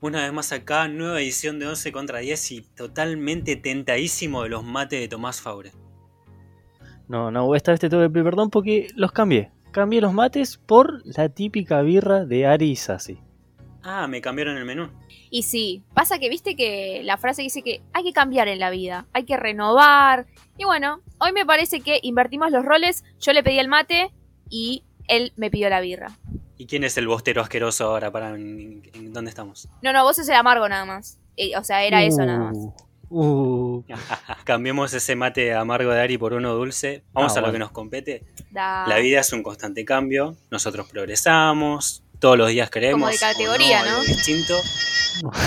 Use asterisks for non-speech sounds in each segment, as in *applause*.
Una vez más acá, nueva edición de 11 contra 10 y totalmente tentadísimo de los mates de Tomás Faure. No, no, esta vez te tengo que pedir perdón porque los cambié. Cambié los mates por la típica birra de Ari y Sassi. Ah, me cambiaron el menú. Y sí, pasa que viste que la frase dice que hay que cambiar en la vida, hay que renovar. Y bueno, hoy me parece que invertimos los roles, yo le pedí el mate y él me pidió la birra. ¿Y quién es el bostero asqueroso ahora? Para, en, en- ¿Dónde estamos? No, no, vos sos el amargo nada más. Eh, o sea, era eso nada más. Uh, *laughs* Cambiemos ese mate amargo de Ari por uno dulce. Vamos Ah, a lo bueno. que nos compete. Da- La vida es un constante cambio. Nosotros progresamos. Todos los días queremos. Como de categoría, ¿no? algo distinto. *laughs*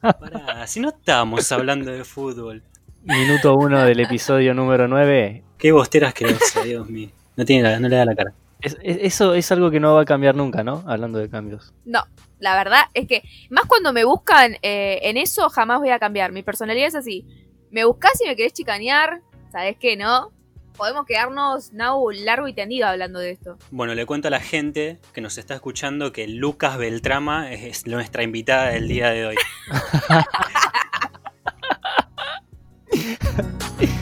Pará, si no estábamos hablando de fútbol. minuto uno del episodio número 9. Qué bostero asqueroso, Dios mío. No, tiene la- no le da la cara. Es- es- eso es algo que no va a cambiar nunca, ¿no? Hablando de cambios. No, la verdad es que más cuando me buscan eh, en eso jamás voy a cambiar. Mi personalidad es así. Me buscas y me querés chicanear, ¿sabes qué, no? Podemos quedarnos now largo y tendido hablando de esto. Bueno, le cuento a la gente que nos está escuchando que Lucas Beltrama es, es nuestra invitada del día de hoy. *laughs*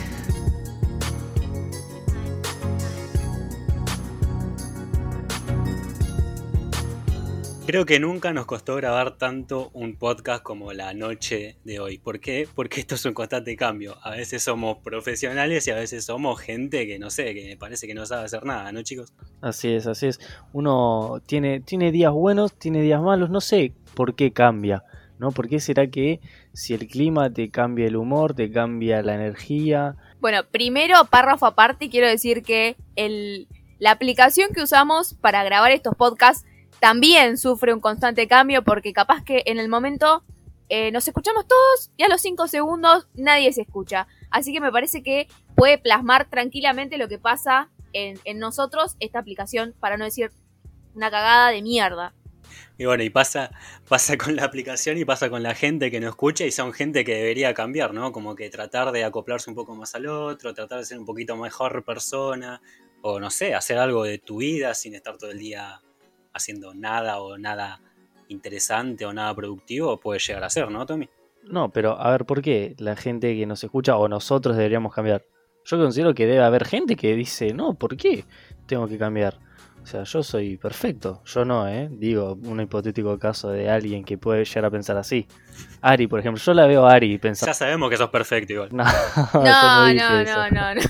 Creo que nunca nos costó grabar tanto un podcast como la noche de hoy. ¿Por qué? Porque esto es un constante cambio. A veces somos profesionales y a veces somos gente que no sé, que me parece que no sabe hacer nada, ¿no, chicos? Así es, así es. Uno tiene, tiene días buenos, tiene días malos, no sé por qué cambia, ¿no? ¿Por qué será que si el clima te cambia el humor, te cambia la energía? Bueno, primero, párrafo aparte, quiero decir que el, la aplicación que usamos para grabar estos podcasts también sufre un constante cambio porque capaz que en el momento eh, nos escuchamos todos y a los 5 segundos nadie se escucha. Así que me parece que puede plasmar tranquilamente lo que pasa en, en nosotros esta aplicación, para no decir una cagada de mierda. Y bueno, y pasa, pasa con la aplicación y pasa con la gente que nos escucha y son gente que debería cambiar, ¿no? Como que tratar de acoplarse un poco más al otro, tratar de ser un poquito mejor persona, o no sé, hacer algo de tu vida sin estar todo el día haciendo nada o nada interesante o nada productivo, puede llegar a ser, ¿no, Tommy? No, pero a ver, ¿por qué la gente que nos escucha o nosotros deberíamos cambiar? Yo considero que debe haber gente que dice, no, ¿por qué tengo que cambiar? O sea, yo soy perfecto. Yo no, ¿eh? Digo, un hipotético caso de alguien que puede llegar a pensar así. Ari, por ejemplo, yo la veo a Ari y pensar... Ya sabemos que sos perfecto igual. No, *laughs* No, no, no, no, *laughs* no.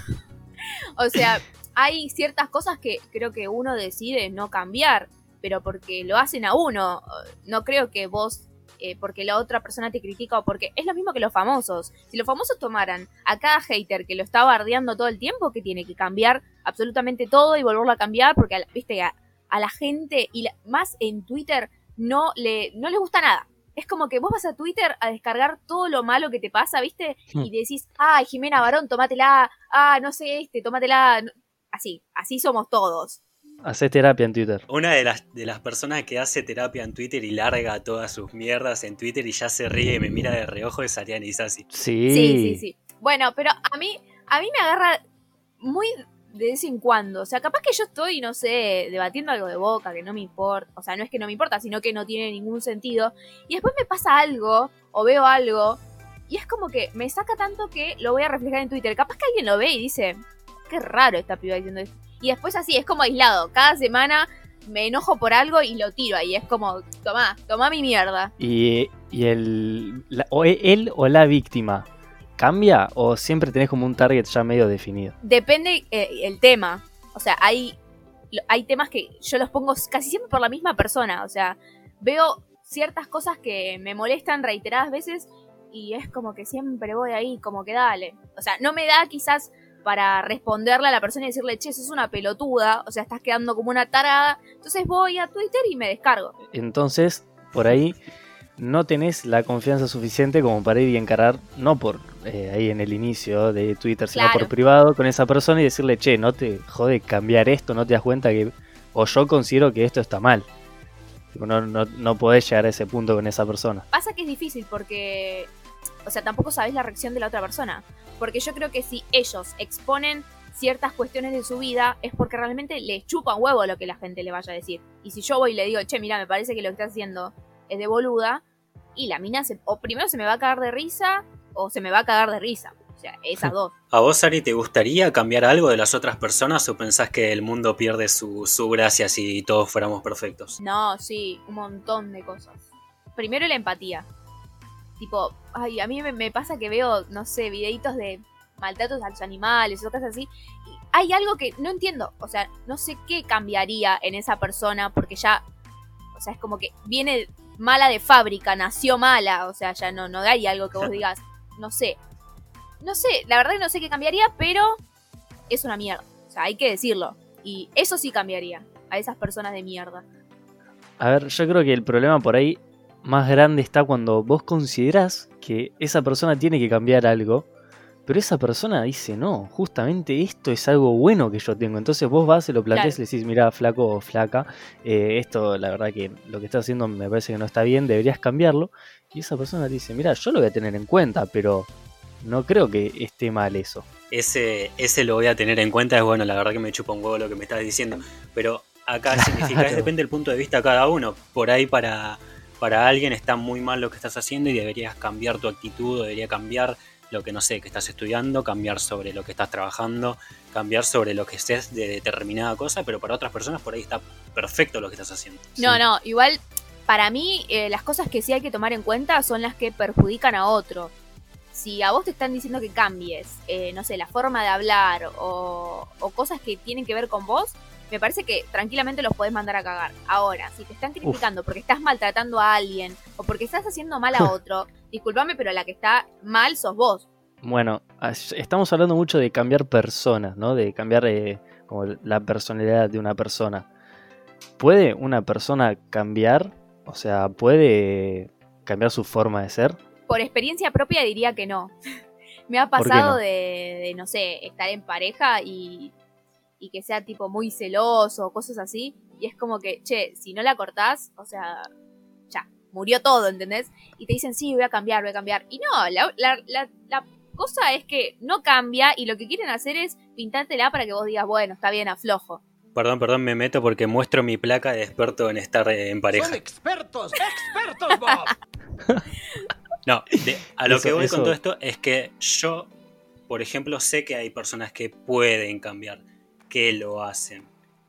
O sea, hay ciertas cosas que creo que uno decide no cambiar, pero porque lo hacen a uno. No creo que vos, eh, porque la otra persona te critica o porque es lo mismo que los famosos. Si los famosos tomaran a cada hater que lo está bardeando todo el tiempo, que tiene que cambiar absolutamente todo y volverlo a cambiar, porque, a la- viste, a, a la gente, y la- más en Twitter, no le, no le gusta nada. Es como que vos vas a Twitter a descargar todo lo malo que te pasa, ¿viste? Hmm. Y decís, ay, Jimena Barón, tómatela, ah, no sé este, tómatela. Así, así somos todos. Hacés terapia en Twitter. Una de las, de las personas que hace terapia en Twitter y larga todas sus mierdas en Twitter y ya se ríe y me mira de reojo es Ariana Isasi. Sí. Sí, sí, sí. Bueno, pero a mí, a mí me agarra muy de vez en cuando. O sea, capaz que yo estoy, no sé, debatiendo algo de boca que no me importa. O sea, no es que no me importa, sino que no tiene ningún sentido. Y después me pasa algo, o veo algo, y es como que me saca tanto que lo voy a reflejar en Twitter. Capaz que alguien lo ve y dice, qué raro esta piba diciendo esto. Y después así, es como aislado. Cada semana me enojo por algo y lo tiro ahí. Es como, tomá, tomá mi mierda. Y, y el, la- o e- él o la víctima, ¿cambia o siempre tenés como un target ya medio definido? Depende eh, el tema. O sea, hay, hay temas que yo los pongo casi siempre por la misma persona. O sea, veo ciertas cosas que me molestan reiteradas veces y es como que siempre voy ahí, como que dale. O sea, no me da quizás para responderle a la persona y decirle, che, sos una pelotuda, o sea, estás quedando como una tarada. Entonces voy a Twitter y me descargo. Entonces, por ahí no tenés la confianza suficiente como para ir y encarar, no por eh, ahí en el inicio de Twitter, sino Claro. por privado con esa persona y decirle, che, no te jode cambiar esto, no te das cuenta que, o yo considero que esto está mal. No, no, no podés llegar a ese punto con esa persona. Pasa que es difícil porque, o sea, tampoco sabés la reacción de la otra persona. Porque yo creo que si ellos exponen ciertas cuestiones de su vida es porque realmente les chupa un huevo lo que la gente le vaya a decir. Y si yo voy y le digo, che, mira, me parece que lo que estás haciendo es de boluda y la mina se, o primero se me va a cagar de risa o se me va a cagar de risa. O sea, esas *laughs* dos. ¿A vos, Ari, te gustaría cambiar algo de las otras personas o pensás que el mundo pierde su, su gracia si todos fuéramos perfectos? No, sí, un montón de cosas. Primero la empatía. Tipo, ay, a mí me, me pasa que veo, no sé, videitos de maltratos a los animales o cosas así. Y hay algo que no entiendo. O sea, no sé qué cambiaría en esa persona porque ya, o sea, es como que viene mala de fábrica, nació mala. O sea, ya no, no hay algo que vos *laughs* digas, no sé. No sé, la verdad que no sé qué cambiaría, pero es una mierda. O sea, hay que decirlo. Y eso sí cambiaría a esas personas de mierda. A ver, yo creo que el problema por ahí más grande está cuando vos considerás que esa persona tiene que cambiar algo, pero esa persona dice, no, justamente esto es algo bueno que yo tengo. Entonces vos vas, se lo planteas y le decís, mira, flaco o flaca, eh, esto la verdad que lo que estás haciendo me parece que no está bien, deberías cambiarlo. Y esa persona te dice, mira, yo lo voy a tener en cuenta, pero no creo que esté mal eso. Ese, ese lo voy a tener en cuenta, es bueno, la verdad que me chupa un huevo lo que me estás diciendo, pero acá *laughs* significa, es, depende del punto de vista de cada uno. Por ahí para, para alguien está muy mal lo que estás haciendo y deberías cambiar tu actitud, o debería cambiar lo que no sé, que estás estudiando, cambiar sobre lo que estás trabajando, cambiar sobre lo que estés de determinada cosa, pero para otras personas por ahí está perfecto lo que estás haciendo. No, no, igual para mí eh, las cosas que sí hay que tomar en cuenta son las que perjudican a otro. Si a vos te están diciendo que cambies, eh, no sé, la forma de hablar o, o cosas que tienen que ver con vos, me parece que tranquilamente los podés mandar a cagar. Ahora, si te están criticando porque estás maltratando a alguien o porque estás haciendo mal a *laughs* otro, discúlpame, pero la que está mal sos vos. Bueno, estamos hablando mucho de cambiar personas, ¿no? De cambiar eh, como la personalidad de una persona. ¿Puede una persona cambiar? O sea, ¿puede cambiar su forma de ser? Por experiencia propia diría que no. *laughs* Me ha ¿Por qué pasado no? de, de, no sé, estar en pareja y, y que sea tipo muy celoso o cosas así. Y es como que, che, si no la cortás, o sea, ya, murió todo, ¿entendés? Y te dicen, sí, voy a cambiar, voy a cambiar. Y no, la, la, la, la cosa es que no cambia y lo que quieren hacer es pintártela para que vos digas, bueno, está bien, aflojo. Perdón, perdón, me meto porque muestro mi placa de experto en estar eh, en pareja. Son expertos, expertos, Bob. *laughs* No, de- a lo Eso- que voy eso- con todo esto es que yo, por ejemplo, sé que hay personas que pueden cambiar, que lo hacen.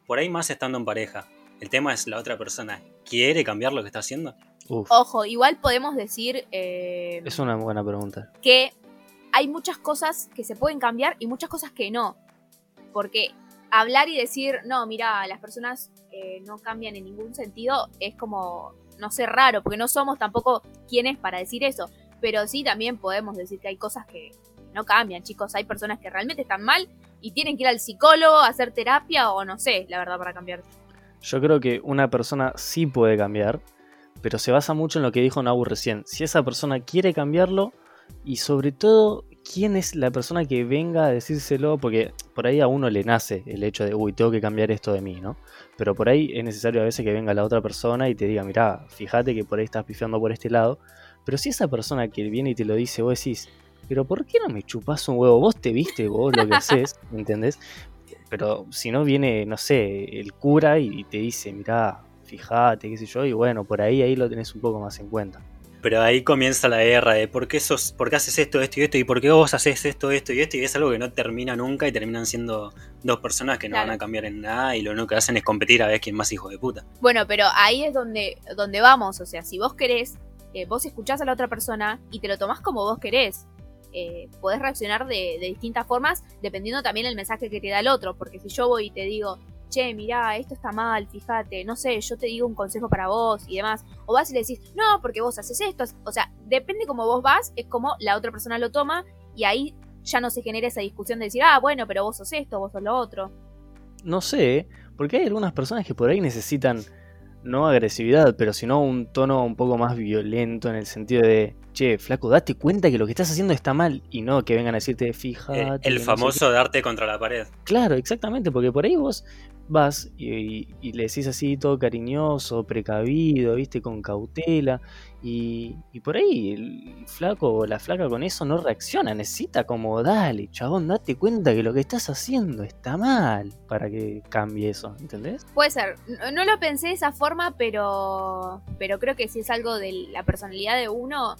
Por ahí más estando en pareja. El tema es la otra persona. ¿Quiere cambiar lo que está haciendo? Uf, Ojo, igual podemos decir eh, es una buena pregunta. que hay muchas cosas que se pueden cambiar y muchas cosas que no. Porque hablar y decir, no, mira, las personas eh, no cambian en ningún sentido, es como, no sé, raro, porque no somos tampoco quienes para decir eso. Pero sí también podemos decir que hay cosas que no cambian, chicos. Hay personas que realmente están mal y tienen que ir al psicólogo, a hacer terapia o no sé, la verdad, para cambiar. Yo creo que una persona sí puede cambiar, pero se basa mucho en lo que dijo Nabu recién. Si esa persona quiere cambiarlo y sobre todo quién es la persona que venga a decírselo, porque por ahí a uno le nace el hecho de, uy, tengo que cambiar esto de mí, ¿no? Pero por ahí es necesario a veces que venga la otra persona y te diga, mirá, fíjate que por ahí estás pifiando por este lado. Pero si esa persona que viene y te lo dice, vos decís, pero ¿por qué no me chupás un huevo? Vos te viste vos lo que *laughs* haces, ¿entendés? Pero si no viene, no sé, el cura y te dice, mirá, fíjate, qué sé yo, y bueno, por ahí ahí lo tenés un poco más en cuenta. Pero ahí comienza la guerra de por qué, sos, por qué haces esto, esto y esto, y por qué vos haces esto, esto y esto, y es algo que no termina nunca y terminan siendo dos personas que no Claro. van a cambiar en nada y lo único que hacen es competir a ver quién más hijo de puta. Bueno, pero ahí es donde, donde vamos. O sea, si vos querés, eh, vos escuchás a la otra persona y te lo tomás como vos querés. Eh, podés reaccionar de, distintas formas dependiendo también el mensaje que te da el otro. Porque si yo voy y te digo, che, mirá, esto está mal, fíjate, no sé, yo te digo un consejo para vos y demás. O vas y le decís, no, porque vos haces esto. O sea, depende cómo vos vas, es como la otra persona lo toma y ahí ya no se genera esa discusión de decir, ah, bueno, pero vos sos esto, vos sos lo otro. No sé, porque hay algunas personas que por ahí necesitan no agresividad, pero sino un tono un poco más violento en el sentido de, che, flaco, date cuenta que lo que estás haciendo está mal y no que vengan a decirte, Eh, fíjate. el que no sé famoso darte contra la pared. qué". Claro, exactamente, porque por ahí vos vas y, y le decís así todo cariñoso, precavido, viste, con cautela, y, y por ahí el flaco o la flaca con eso no reacciona, necesita como, dale, chabón, date cuenta que lo que estás haciendo está mal para que cambie eso, ¿entendés? Puede ser. No, no lo pensé de esa forma, pero, pero creo que si es algo de la personalidad de uno,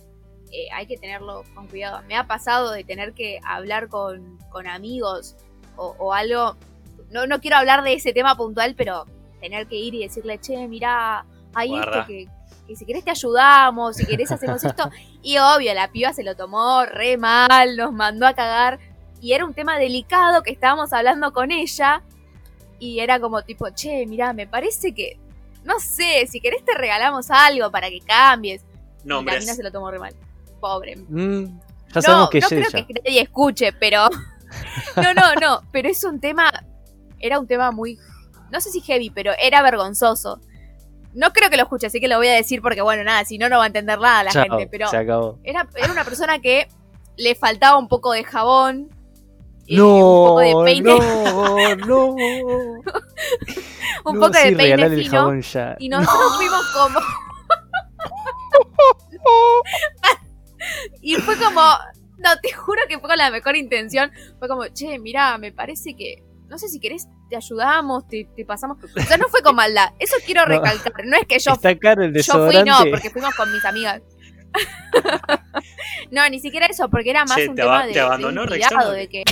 eh, hay que tenerlo con cuidado. Me ha pasado de tener que hablar con, con amigos o, o algo. No, no quiero hablar de ese tema puntual, pero tener que ir y decirle, che, mirá, hay Guarda. esto que, que si querés te ayudamos, si querés hacemos esto. *laughs* Y obvio, la piba se lo tomó re mal, nos mandó a cagar. Y era un tema delicado que estábamos hablando con ella. Y era como tipo, che, mirá, me parece que, no sé, si querés te regalamos algo para que cambies. Y la mina se lo tomó re mal. Pobre. Mm, ya no, sabemos que no es creo ella. que nadie escuche, pero. *laughs* no, no, no. Pero es un tema. Era un tema muy. No sé si heavy, pero era vergonzoso. No creo que lo escuche, así que lo voy a decir porque, bueno, nada, si no, no va a entender nada la Chao, gente. Pero se acabó. era, era una persona que le faltaba un poco de jabón. y No, un poco de peine, no, no. *laughs* un no, poco de peine regalale el fino. jabón ya. Y nosotros fuimos como. *laughs* *laughs* y fue como. No, te juro que fue con la mejor intención. Fue como, che, mira, me parece que. No sé si querés, te ayudamos, te, te pasamos. O sea, no fue con maldad. Eso quiero *laughs* recalcar. No es que yo, Está caro el yo fui, desodorante. no, porque fuimos con mis amigas. *laughs* no, ni siquiera eso, porque era más Che, un te tema de, te abandonó de que.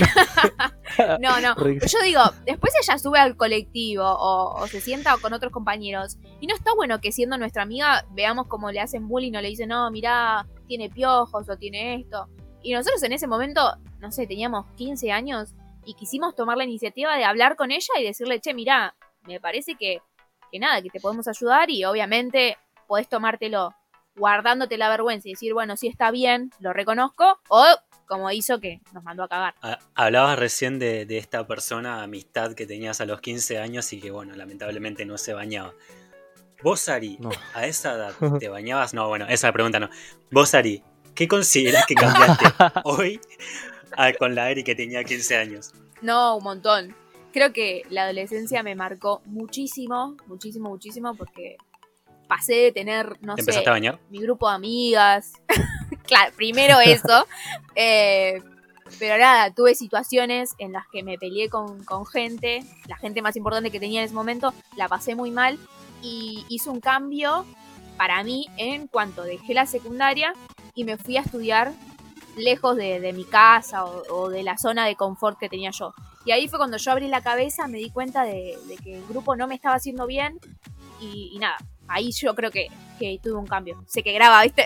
no, no. Yo digo, después ella sube al colectivo o, o se sienta con otros compañeros. Y no está bueno que siendo nuestra amiga veamos cómo le hacen bullying o le dicen, no, mirá, tiene piojos o tiene esto. Y nosotros en ese momento, no sé, teníamos 15 años y quisimos tomar la iniciativa de hablar con ella y decirle, che, mirá, me parece que, que nada, que te podemos ayudar y obviamente podés tomártelo guardándote la vergüenza y decir, bueno, sí está bien, lo reconozco, o como hizo que nos mandó a cagar. Ah, Hablabas recién de, de esta persona, amistad que tenías a los 15 años y que, bueno, lamentablemente no se bañaba. Vos, Ari, No. a esa edad *laughs* te bañabas? No, bueno, esa pregunta no. Vos, Ari, ¿qué consideras que cambiaste *laughs* hoy a- con la Ari que tenía 15 años? No, un montón. Creo que la adolescencia me marcó muchísimo, muchísimo, muchísimo, porque pasé de tener, no ¿Te sé, empezaste a bañar? mi grupo de amigas. *laughs* claro, primero eso. Eh, pero nada, tuve situaciones en las que me peleé con, con gente, la gente más importante que tenía en ese momento, la pasé muy mal y hice un cambio para mí en cuanto dejé la secundaria y me fui a estudiar lejos de, de mi casa o, o de la zona de confort que tenía yo. Y ahí fue cuando yo abrí la cabeza, me di cuenta de, de que el grupo no me estaba haciendo bien y, y nada, ahí yo creo que, que tuve un cambio. Sé que graba, ¿viste?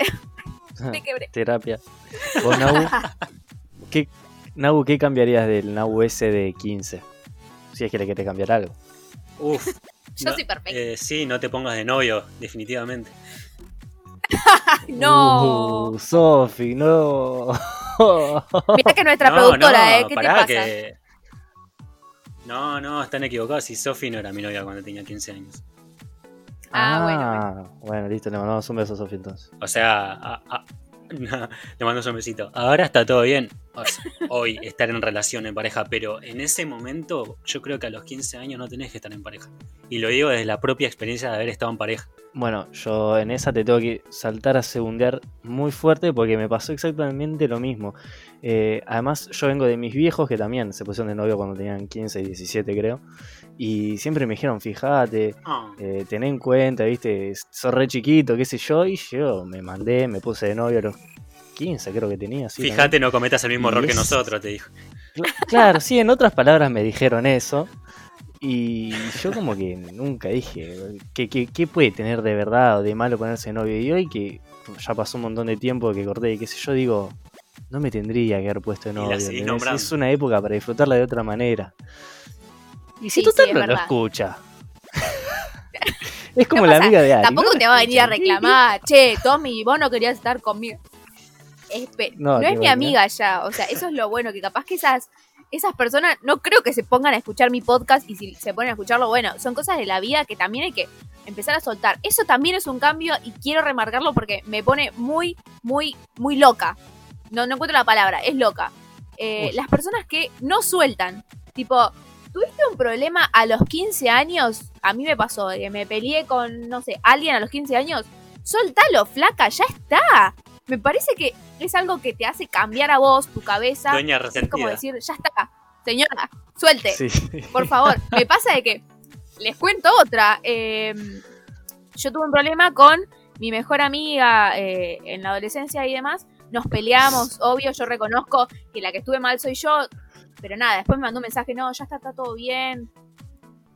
*laughs* Me quebré. Terapia. ¿Vos, Nabu? *laughs* ¿Qué, Nabu, ¿qué cambiarías del Nabu ese de 15? Si es que le querés cambiar algo. Uf. *laughs* Yo no, soy perfecta. eh, sí, no te pongas de novio, definitivamente. *laughs* no. Uh, Sofi, no. *laughs* Mira que nuestra No, productora, no, ¿eh? ¿Qué te pasa? que- No, no, están equivocados. Si Sofi no era mi novia cuando tenía 15 años. Ah, bueno, bueno. listo, le mandamos un beso a Sofi entonces. O sea, a- a- no, le mando un besito. Ahora está todo bien. Hoy estar en relación, en pareja, pero en ese momento yo creo que a los 15 años no tenés que estar en pareja. Y lo digo desde la propia experiencia de haber estado en pareja. Bueno, yo en esa te tengo que saltar a segundear muy fuerte porque me pasó exactamente lo mismo. Eh, además, yo vengo de mis viejos que también se pusieron de novio cuando tenían 15 y 17, creo. Y siempre me dijeron, fíjate, Ah, eh, ten en cuenta, viste, sos re chiquito, qué sé yo. Y yo me mandé, me puse de novio a los 15, creo que tenía. sí, también. Fíjate, no cometas el mismo Y error que nosotros, te dijo. Cl- Claro, sí, en otras palabras me dijeron eso. Y yo como que nunca dije, ¿qué, qué, qué puede tener de verdad o de malo ponerse novio? Y hoy que ya pasó un montón de tiempo que corté y qué sé yo, digo, no me tendría que haber puesto novio. Es una época para disfrutarla de otra manera. Y si Sí, total sí, es lo escucha. *laughs* es como No la amiga de Ari. Tampoco no te va a venir a reclamar, che, Tommy, vos no querías estar conmigo. No, es mi amiga ya, o sea, eso es lo bueno, que capaz que esas, esas personas no creo que se pongan a escuchar mi podcast y si se ponen a escucharlo, bueno, son cosas de la vida que también hay que empezar a soltar. Eso también es un cambio y quiero remarcarlo porque me pone muy, muy, muy loca. No, no encuentro la palabra, es loca. Eh, las personas que no sueltan, tipo, ¿Tuviste un problema a los 15 años? A mí me pasó, que me peleé con, no sé, alguien a los 15 años. Soltalo, flaca, ya está. Me parece que es algo que te hace cambiar a vos, tu cabeza. Dueña Es como decir, ya está, señora, suelte. Sí. Por favor, me pasa de que les cuento otra. eh, yo tuve un problema con mi mejor amiga eh, en la adolescencia y demás. Nos peleamos, obvio, yo reconozco que la que estuve mal soy yo, pero nada, después me mandó un mensaje, no, ya está, está todo bien,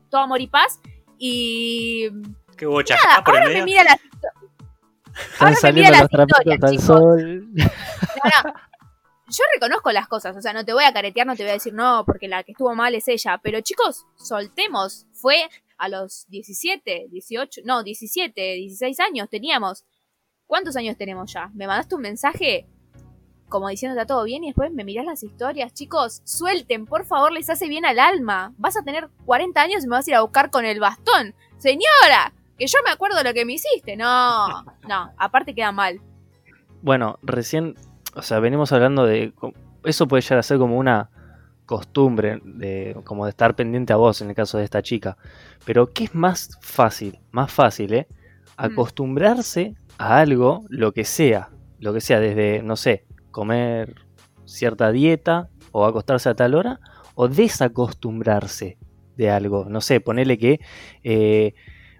todo amor y paz. Y ¿Qué hubo nada, ahora me mira la... Están saliendo los trapitos al sol. No, no. Yo reconozco las cosas, o sea, no te voy a caretear, no te voy a decir no, porque la que estuvo mal es ella. Pero chicos, soltemos. Fue a los 17, 18, no, 17, 16 años teníamos. ¿Cuántos años tenemos ya? Me mandaste un mensaje como diciendo está todo bien y después me mirás las historias. Chicos, suelten, por favor, les hace bien al alma. Vas a tener 40 años y me vas a ir a buscar con el bastón. Señora, que yo me acuerdo lo que me hiciste. No, no, aparte queda mal. Bueno, recién, o sea, venimos hablando de. Eso puede llegar a ser como una costumbre, de, como de estar pendiente a vos en el caso de esta chica. Pero, ¿qué es más fácil? Más fácil, ¿eh? Acostumbrarse a algo, lo que sea. Lo que sea, desde, no sé, comer cierta dieta o acostarse a tal hora, o desacostumbrarse de algo. No sé, ponele que eh,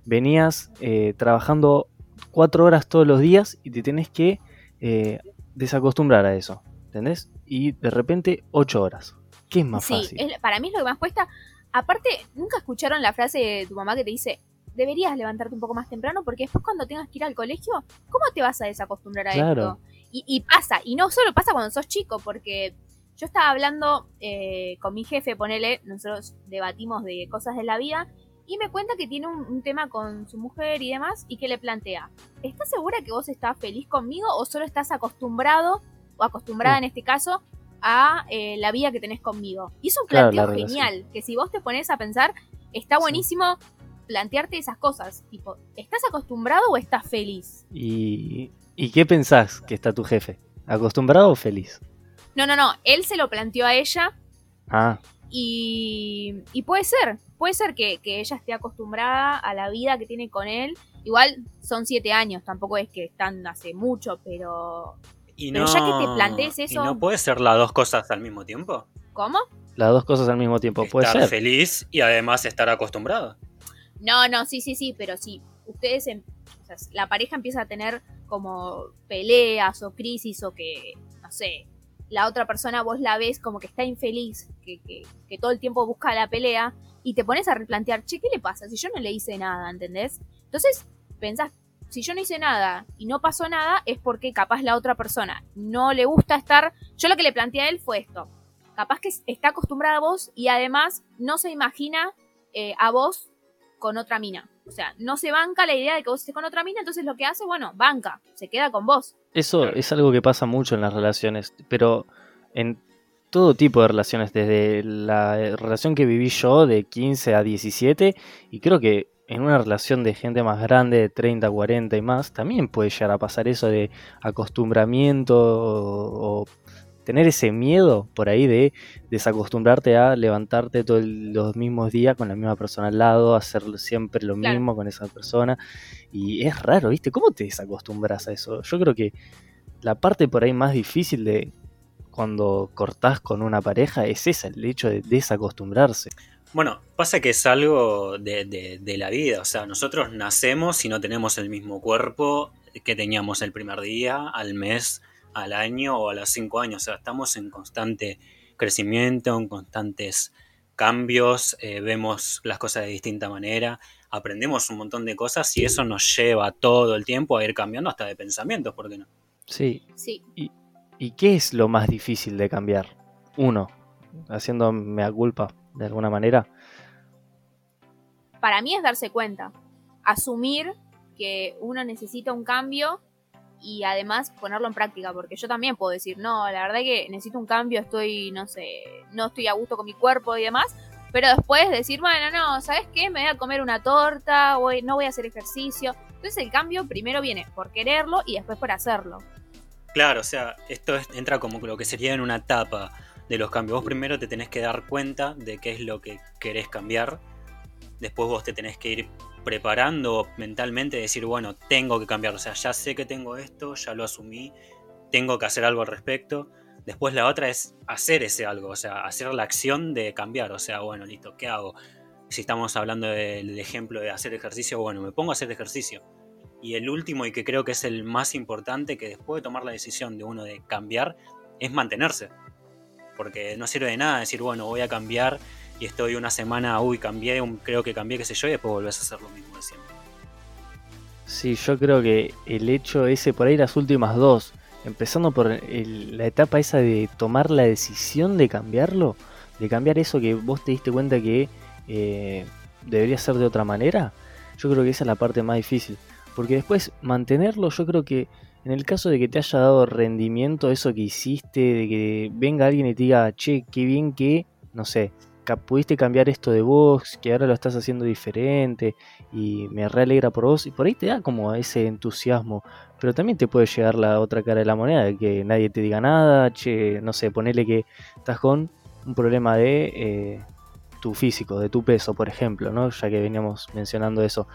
venías eh, trabajando cuatro horas todos los días y te tenés que eh, desacostumbrar a eso, ¿entendés? Y de repente ocho horas. ¿Qué es más sí, fácil? es- para mí es lo que más cuesta. Aparte, nunca escucharon la frase de tu mamá que te dice, deberías levantarte un poco más temprano porque después cuando tengas que ir al colegio, ¿cómo te vas a desacostumbrar a Claro. esto? Y, y pasa, y no solo pasa cuando sos chico, porque yo estaba hablando eh, con mi jefe, ponele, nosotros debatimos de cosas de la vida, y me cuenta que tiene un, un tema con su mujer y demás, y que le plantea, ¿estás segura que vos estás feliz conmigo o solo estás acostumbrado, o acostumbrada Sí. en este caso, a eh, la vida que tenés conmigo? Y es un Claro, planteo relación. genial, que si vos te pones a pensar, está Sí. buenísimo plantearte esas cosas, tipo, ¿estás acostumbrado o estás feliz? ¿Y, ¿Y qué pensás que está tu jefe? ¿Acostumbrado o feliz? No, no, no, él se lo planteó a ella Ah, y, y puede ser, puede ser que, que ella esté acostumbrada a la vida que tiene con él. Igual son siete años, tampoco es que están hace mucho, pero Y Pero no, ya que te plantees ¿y eso- no puede ser las dos cosas al mismo tiempo? ¿cómo? las dos cosas al mismo tiempo. Puede estar ser. feliz y además estar acostumbrado. No, no, sí, sí, sí, pero si ustedes, em- o sea, la pareja empieza a tener como peleas o crisis o que, no sé, la otra persona vos la ves como que está infeliz, que, que, todo el tiempo busca la pelea y te pones a replantear, che, ¿qué le pasa? Si yo no le hice nada, ¿entendés? Entonces pensás, si yo no hice nada y no pasó nada, es porque capaz la otra persona no le gusta estar. Yo lo que le planteé a él fue esto. Capaz que está acostumbrada a vos y además no se imagina eh, a vos con otra mina. O sea, no se banca la idea de que vos estés con otra mina, entonces lo que hace, bueno, banca, se queda con vos. Eso es algo que pasa mucho en las relaciones, pero en todo tipo de relaciones, desde la relación que viví yo de 15 a 17, y creo que en una relación de gente más grande, de 30, 40 y más, también puede llegar a pasar eso de acostumbramiento o tener ese miedo por ahí de desacostumbrarte a levantarte todos los mismos días con la misma persona al lado, hacer siempre lo Claro. mismo con esa persona. Y es raro, ¿viste? ¿Cómo te desacostumbras a eso? Yo creo que la parte por ahí más difícil de cuando cortás con una pareja es esa, el hecho de desacostumbrarse. Bueno, pasa que es algo de, de- de la vida. O sea, nosotros nacemos y no tenemos el mismo cuerpo que teníamos el primer día, al mes, al año o a los cinco años. O sea, estamos en constante crecimiento, en constantes cambios, eh, vemos las cosas de distinta manera, aprendemos un montón de cosas y eso nos lleva todo el tiempo a ir cambiando hasta de pensamientos, ¿por qué no? Sí. Sí. ¿Y qué es lo más difícil de cambiar? Uno, haciendo mea culpa de alguna manera. Para mí es darse cuenta, asumir que uno necesita un cambio y además ponerlo en práctica, porque yo también puedo decir, no, la verdad que necesito un cambio, estoy, no sé, no estoy a gusto con mi cuerpo y demás, pero después decir, bueno, no, ¿sabes qué? Me voy a comer una torta, voy, no voy a hacer ejercicio. Entonces el cambio primero viene por quererlo y después por hacerlo. Claro, o sea, esto es- entra como lo que sería en una etapa. de los cambios. Vos primero te tenés que dar cuenta de qué es lo que querés cambiar. Después vos te tenés que ir preparando mentalmente, decir, bueno, tengo que cambiar. O sea, ya sé que tengo esto, ya lo asumí, tengo que hacer algo al respecto. Después la otra es hacer ese algo, o sea, hacer la acción de cambiar. O sea, bueno, listo, ¿qué hago? Si estamos hablando del ejemplo de hacer ejercicio, bueno, me pongo a hacer ejercicio. Y el último y que creo que es el más importante, que después de tomar la decisión de uno de cambiar, es mantenerse porque no sirve de nada decir, bueno, voy a cambiar y estoy una semana, uy, cambié, creo que cambié, qué sé yo, y después volvés a hacer lo mismo de siempre. Sí, yo creo que el hecho ese, por ahí las últimas dos, empezando por la etapa esa de tomar la decisión de cambiarlo, de cambiar eso que vos te diste cuenta que eh, debería ser de otra manera, yo creo que esa es la parte más difícil. Porque después mantenerlo, yo creo que en el caso de que te haya dado rendimiento eso que hiciste, de que venga alguien y te diga, che, qué bien que, no sé, pudiste cambiar esto de vos, que ahora lo estás haciendo diferente y me realegra por vos y por ahí te da como ese entusiasmo, pero también te puede llegar la otra cara de la moneda, de que nadie te diga nada, che, no sé, ponele que estás con un problema de eh, tu físico, de tu peso, por ejemplo, ¿no? Ya que veníamos mencionando eso.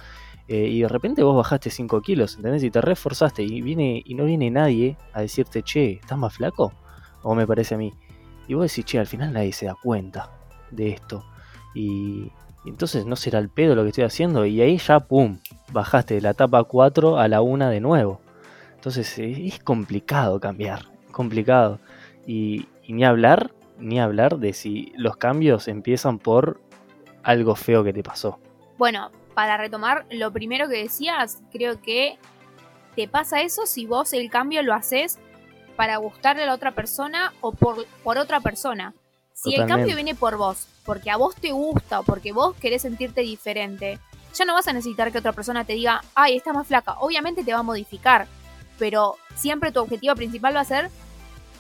Eh, y de repente vos bajaste 5 kilos, ¿entendés? Y te reforzaste y, viene, y no viene nadie a decirte, che, ¿estás más flaco? O me parece a mí. Y vos decís, che, al final nadie se da cuenta de esto. Y, entonces no será el pedo lo que estoy haciendo. Y ahí ya, pum, bajaste de la etapa 4 a la 1 de nuevo. Entonces es complicado cambiar, complicado. Y, y ni hablar, ni hablar de si los cambios empiezan por algo feo que te pasó. Bueno, para retomar lo primero que decías, creo que te pasa eso si vos el cambio lo haces para gustarle a la otra persona o por, por otra persona. Si el cambio viene por vos, porque a vos te gusta o porque vos querés sentirte diferente, ya no vas a necesitar que otra persona te diga, ay, está más flaca. Obviamente te va a modificar, pero siempre tu objetivo principal va a ser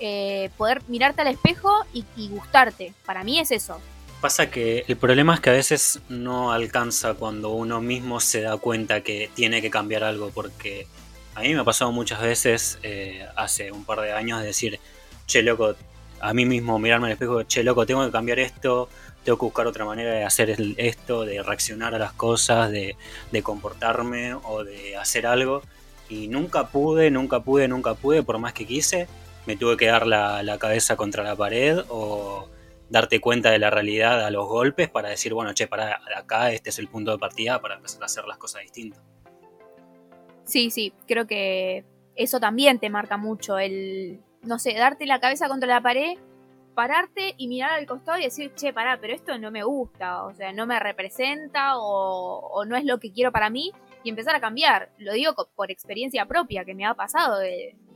eh, poder mirarte al espejo y gustarte. Para mí es eso. Pasa que el problema es que a veces no alcanza cuando uno mismo se da cuenta que tiene que cambiar algo, porque a mí me ha pasado muchas veces eh, hace un par de años de decir, che loco, a mí mismo mirarme al espejo, che loco, tengo que cambiar esto, tengo que buscar otra manera de hacer esto, de reaccionar a las cosas, de, comportarme o de hacer algo. Y nunca pude, nunca pude, nunca pude, por más que quise, me tuve que dar la, la cabeza contra la pared o darte cuenta de la realidad a los golpes para decir, bueno, che, para acá este es el punto de partida para empezar a hacer las cosas distintas. Sí, sí, creo que eso también te marca mucho, el, no sé, darte la cabeza contra la pared, pararte y mirar al costado y decir, che, pará, pero esto no me gusta, o sea, no me representa o, no es lo que quiero para mí y empezar a cambiar. Lo digo por experiencia propia que me ha pasado,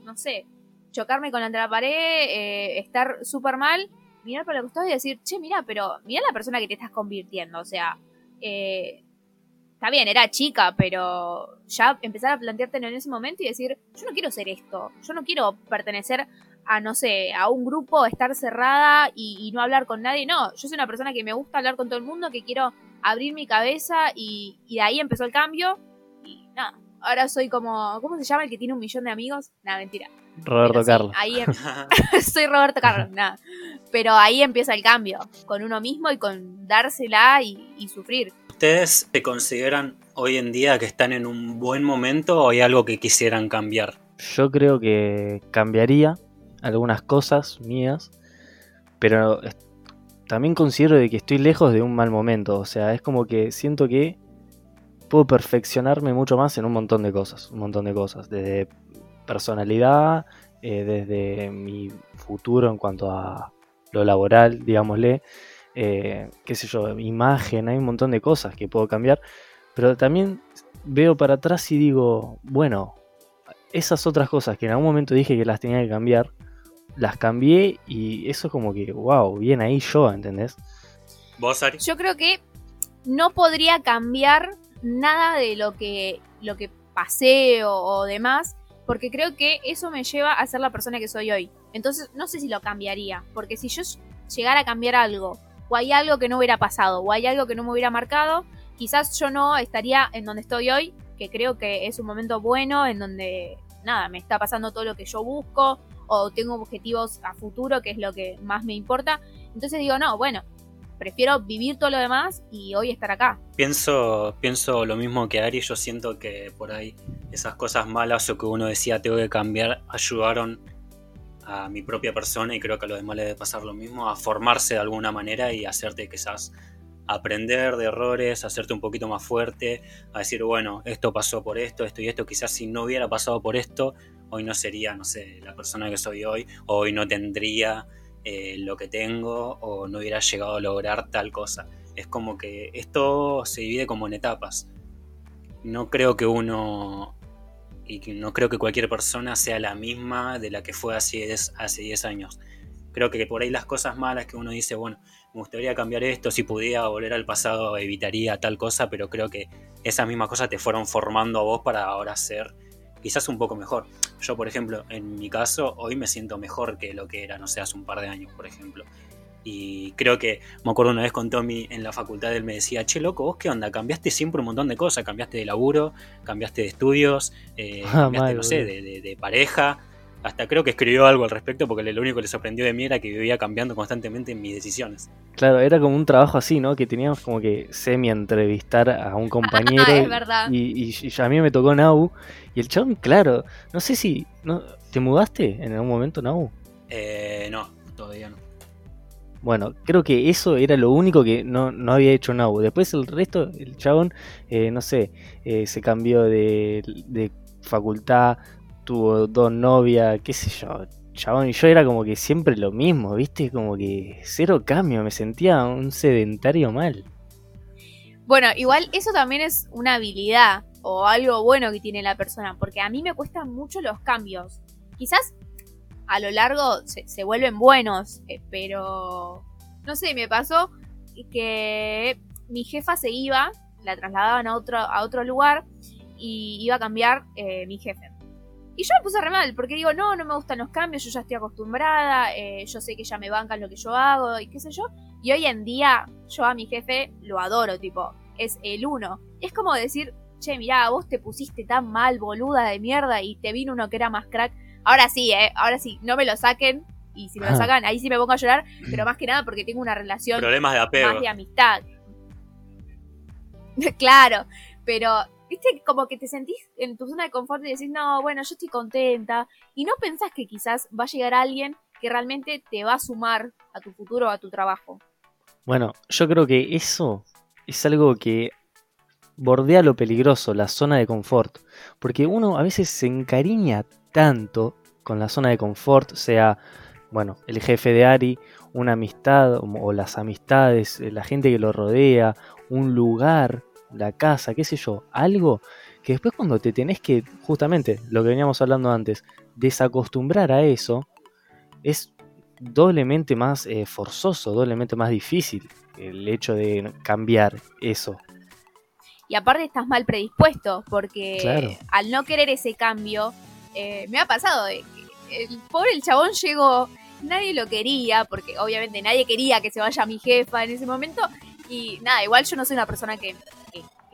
no sé, chocarme con la pared, eh, estar súper mal mirar para el costado y decir, che, mira, pero mira la persona que te estás convirtiendo. O sea, eh, está bien, era chica, pero ya empezar a plantearte en ese momento y decir, yo no quiero ser esto, yo no quiero pertenecer a, no sé, a un grupo, estar cerrada y, no hablar con nadie. No, yo soy una persona que me gusta hablar con todo el mundo, que quiero abrir mi cabeza y, y de ahí empezó el cambio. Y nada, ahora soy como, ¿cómo se llama el que tiene un millón de amigos? Nada, mentira. Roberto Carlos. Ahí em- *laughs* *laughs* soy Roberto Carlos, nada. Pero ahí empieza el cambio, con uno mismo y con dársela y, sufrir. ¿Ustedes se consideran hoy en día que están en un buen momento o hay algo que quisieran cambiar? Yo creo que cambiaría algunas cosas mías, pero también considero de que estoy lejos de un mal momento. O sea, es como que siento que puedo perfeccionarme mucho más en un montón de cosas. Un montón de cosas. Desde personalidad, eh, desde mi futuro en cuanto a lo laboral, digámosle, eh, qué sé yo, imagen, hay un montón de cosas que puedo cambiar, pero también veo para atrás y digo, bueno, esas otras cosas que en algún momento dije que las tenía que cambiar, las cambié y eso es como que, wow, bien ahí yo, ¿entendés? ¿Vos, Ari? Yo creo que no podría cambiar nada de lo que, lo que pasé o demás, porque creo que eso me lleva a ser la persona que soy hoy. Entonces, no sé si lo cambiaría, porque si yo llegara a cambiar algo, o hay algo que no hubiera pasado, o hay algo que no me hubiera marcado, quizás yo no estaría en donde estoy hoy, que creo que es un momento bueno, en donde, nada, me está pasando todo lo que yo busco, o tengo objetivos a futuro, que es lo que más me importa. Entonces digo, no, bueno, prefiero vivir todo lo demás y hoy estar acá. Pienso, pienso lo mismo que Ari, yo siento que por ahí esas cosas malas o que uno decía tengo que cambiar ayudaron a mi propia persona y creo que a los demás les debe pasar lo mismo, a formarse de alguna manera y hacerte quizás aprender de errores, hacerte un poquito más fuerte, a decir, bueno, esto pasó por esto, esto y esto, quizás si no hubiera pasado por esto, hoy no sería, no sé, la persona que soy hoy, hoy no tendría eh, lo que tengo, o no hubiera llegado a lograr tal cosa. Es como que esto se divide como en etapas. No creo que uno y no creo que cualquier persona sea la misma de la que fue hace 10, hace 10 años. Creo que por ahí las cosas malas que uno dice, bueno, me gustaría cambiar esto, si pudiera volver al pasado evitaría tal cosa, pero creo que esas mismas cosas te fueron formando a vos para ahora ser quizás un poco mejor. Yo, por ejemplo, en mi caso, hoy me siento mejor que lo que era, no sé, hace un par de años, por ejemplo. Y creo que, me acuerdo una vez con Tommy en la facultad, él me decía, che, loco, ¿vos qué onda? Cambiaste siempre un montón de cosas, cambiaste de laburo, cambiaste de estudios, eh, *laughs* Ah, cambiaste, no sé, de, de- de pareja. Hasta creo que escribió algo al respecto porque lo único que le sorprendió de mí era que vivía cambiando constantemente en mis decisiones. Claro, era como un trabajo así, ¿no? Que teníamos como que semi-entrevistar a un *laughs* compañero. Ah, es y- verdad. Y, y- y a mí me tocó Nau. Y el chabón, claro, no sé si. ¿no? ¿Te mudaste en algún momento, Nau? Eh, no, todavía no. Bueno, creo que eso era lo único que no, no había hecho Nau. Después el resto, el chabón, eh, no sé, eh, se cambió de, de facultad, tuvo dos novias, qué sé yo. Chabón, y yo era como que siempre lo mismo, ¿viste? Como que cero cambio, me sentía un sedentario mal. Bueno, igual eso también es una habilidad o algo bueno que tiene la persona, porque a mí me cuestan mucho los cambios. Quizás a lo largo se, se vuelven buenos, eh, pero no sé, me pasó que mi jefa se iba, la trasladaban a otro, a otro lugar y iba a cambiar eh, mi jefe. Y yo me puse re mal, porque digo, no, no me gustan los cambios, yo ya estoy acostumbrada, eh, yo sé que ya me bancan lo que yo hago y qué sé yo. Y hoy en día yo a mi jefe lo adoro, tipo, es el uno. Es como decir, che, mirá, vos te pusiste tan mal, boluda de mierda, y te vino uno que era más crack. Ahora sí, eh, ahora sí, no me lo saquen. Y si me lo sacan, ahí sí me pongo a llorar, *clears throat* pero más que nada porque tengo una relación Problemas de apego. más de amistad. *laughs* claro, pero viste como que te sentís en tu zona de confort y decís, no, bueno, yo estoy contenta. Y no pensás que quizás va a llegar alguien que realmente te va a sumar a tu futuro o a tu trabajo. Bueno, yo creo que eso es algo que bordea lo peligroso, la zona de confort. Porque uno a veces se encariña tanto con la zona de confort, sea, bueno, el jefe de Ari, una amistad o, las amistades, eh, la gente que lo rodea, un lugar, la casa, qué sé yo, algo que después cuando te tenés que, justamente, lo que veníamos hablando antes, desacostumbrar a eso, es doblemente más eh, forzoso, doblemente más difícil el hecho de cambiar eso. Y aparte estás mal predispuesto, porque Claro. al no querer ese cambio, eh, me ha pasado de que el pobre chabón llegó, nadie lo quería, porque obviamente nadie quería que se vaya mi jefa en ese momento. Y nada, igual yo no soy una persona que,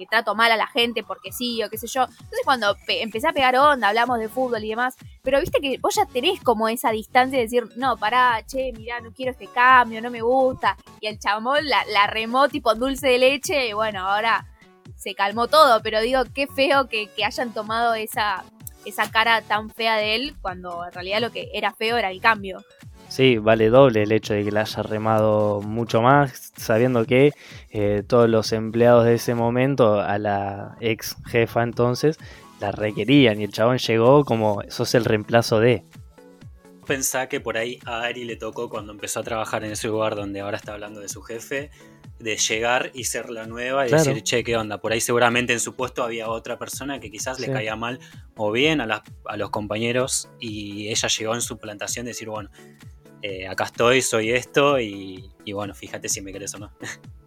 trato mal a la gente porque sí o qué sé yo. Entonces cuando pe- empecé a pegar onda, hablamos de fútbol y demás, pero viste que vos ya tenés como esa distancia de decir, no, pará, che, mirá, no quiero este cambio, no me gusta. Y el chabón la, la remó tipo dulce de leche y bueno, ahora se calmó todo, pero digo, qué feo que, que hayan tomado esa, esa cara tan fea de él cuando en realidad lo que era feo era el cambio. Sí, vale doble el hecho de que la haya remado mucho más, sabiendo que eh, todos los empleados de ese momento, a la ex jefa entonces, la requerían y el chabón llegó como sos el reemplazo de. Pensá que por ahí a Ari le tocó cuando empezó a trabajar en ese lugar donde ahora está hablando de su jefe, de llegar y ser la nueva y Claro. decir, che, ¿qué onda? Por ahí seguramente en su puesto había otra persona que quizás le caía mal o bien a, las- a los compañeros y ella llegó en su plantación de decir, bueno, eh, acá estoy, soy esto y, y bueno, fíjate si me querés o no. *laughs*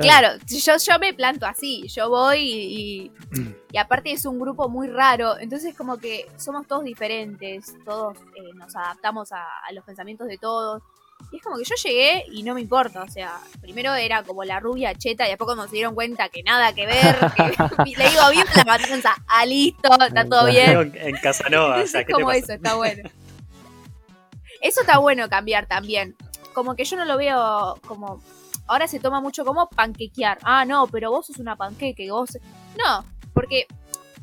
Claro, yo, yo me planto así, yo voy y, y, y aparte es un grupo muy raro, entonces como que somos todos diferentes, todos eh, nos adaptamos a, a los pensamientos de todos. Y es como que yo llegué y no me importa, o sea, primero era como la rubia cheta y después cuando se dieron cuenta que nada que ver, *laughs* que *laughs* le digo bien la matanza, ah listo, está todo bien. en Casanova, o sea, Entonces ¿qué te como pasa? eso, está bueno. Eso está bueno cambiar también. Como que yo no lo veo como. Ahora se toma mucho como panquequear. Ah, no, pero vos sos una panqueque, vos. No, porque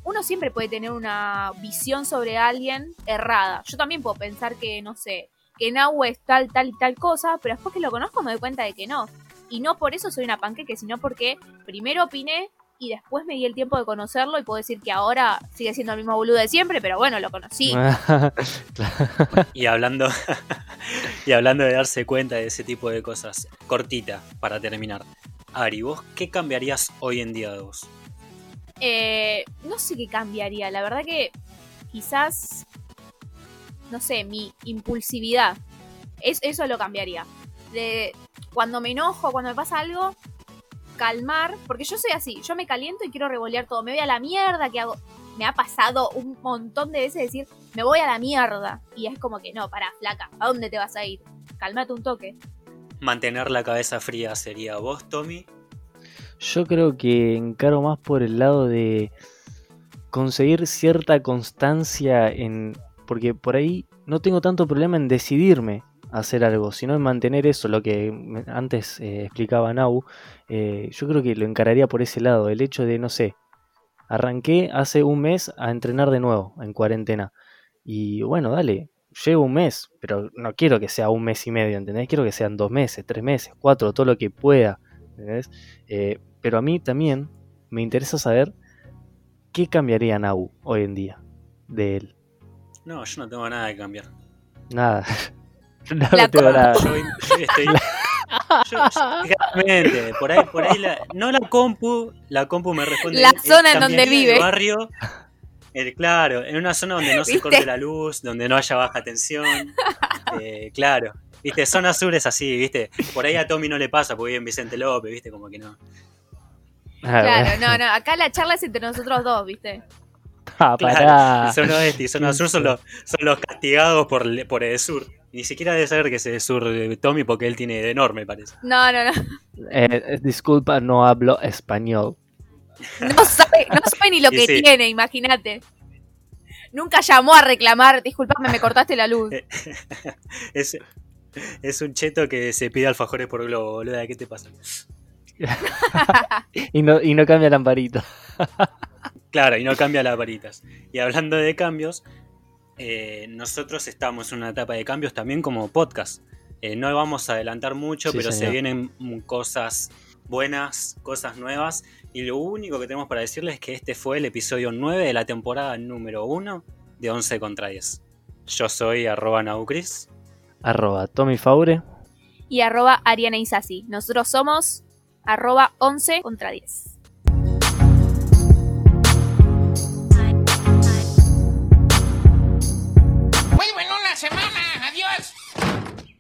uno siempre puede tener una visión sobre alguien errada. Yo también puedo pensar que, no sé, que Nahue es tal, tal y tal cosa, pero después que lo conozco me doy cuenta de que no. Y no por eso soy una panqueque, sino porque primero opiné y después me di el tiempo de conocerlo y puedo decir que ahora sigue siendo el mismo boludo de siempre, pero bueno, lo conocí. *laughs* Y hablando, *laughs* y hablando de darse cuenta de ese tipo de cosas, cortita, para terminar. Ari, ¿vos qué cambiarías hoy en día de vos? Eh, no sé qué cambiaría, la verdad que quizás, no sé, mi impulsividad. Es, eso lo cambiaría. De cuando me enojo, cuando me pasa algo, calmar, porque yo soy así, yo me caliento y quiero revolear todo, me voy a la mierda, que hago? Me ha pasado un montón de veces decir, me voy a la mierda. Y es como que, no, para, flaca, ¿a dónde te vas a ir? Calmate un toque. Mantener la cabeza fría sería vos, Tommy. Yo creo que encaro más por el lado de conseguir cierta constancia en... Porque por ahí no tengo tanto problema en decidirme hacer algo, sino en mantener eso, lo que antes eh, explicaba Nau. eh, yo creo que lo encararía por ese lado, el hecho de, no sé, arranqué hace un mes a entrenar de nuevo en cuarentena. Y bueno, dale, llevo un mes, pero no quiero que sea un mes y medio, ¿entendés? Quiero que sean dos meses, tres meses, cuatro, todo lo que pueda, ¿entendés? Eh, pero a mí también me interesa saber qué cambiaría Nau hoy en día de él. No, yo no tengo nada que cambiar. Nada. *laughs* *laughs* no, La no tengo compu. nada. Yo, yo estoy. yo- yo- claramente, por ahí, por ahí la, no la compu, la compu me responde. La zona en donde vive. barrio. eh, claro, en una zona donde no se corte la luz, donde no haya baja tensión. eh, claro, viste, zona sur es así, viste. Por ahí a Tommy no le pasa porque vive en Vicente López, viste, como que no. Ah, Claro, no, no, acá la charla es entre nosotros dos, ¿viste? Ah, Claro, zona oeste y zona sur son los, son los castigados por, el- por el sur. Ni siquiera debe saber que es el sur de Tommy porque él tiene de enorme, parece. No, no, no. Eh, eh, disculpa, no hablo español. No sabe, no sabe ni lo *laughs* Y que sí. tiene, imagínate. Nunca llamó a reclamar, disculpame, me cortaste la luz. *laughs* Es, es un cheto que se pide alfajores por globo, boluda. ¿Qué te pasa? *laughs* Y no, y no cambia lamparito. Claro, y no cambia las varitas. Y hablando de cambios, eh, nosotros estamos en una etapa de cambios también como podcast. Eh, no vamos a adelantar mucho, Sí, pero se vienen cosas buenas, cosas nuevas. Y lo único que tenemos para decirles es que este fue el episodio 9 de la temporada número 1 de 11 contra 10. Yo soy arroba naucris. Arroba Tommy Faure. Y arroba Ariana Isasi. Nosotros somos arroba 11 contra 10.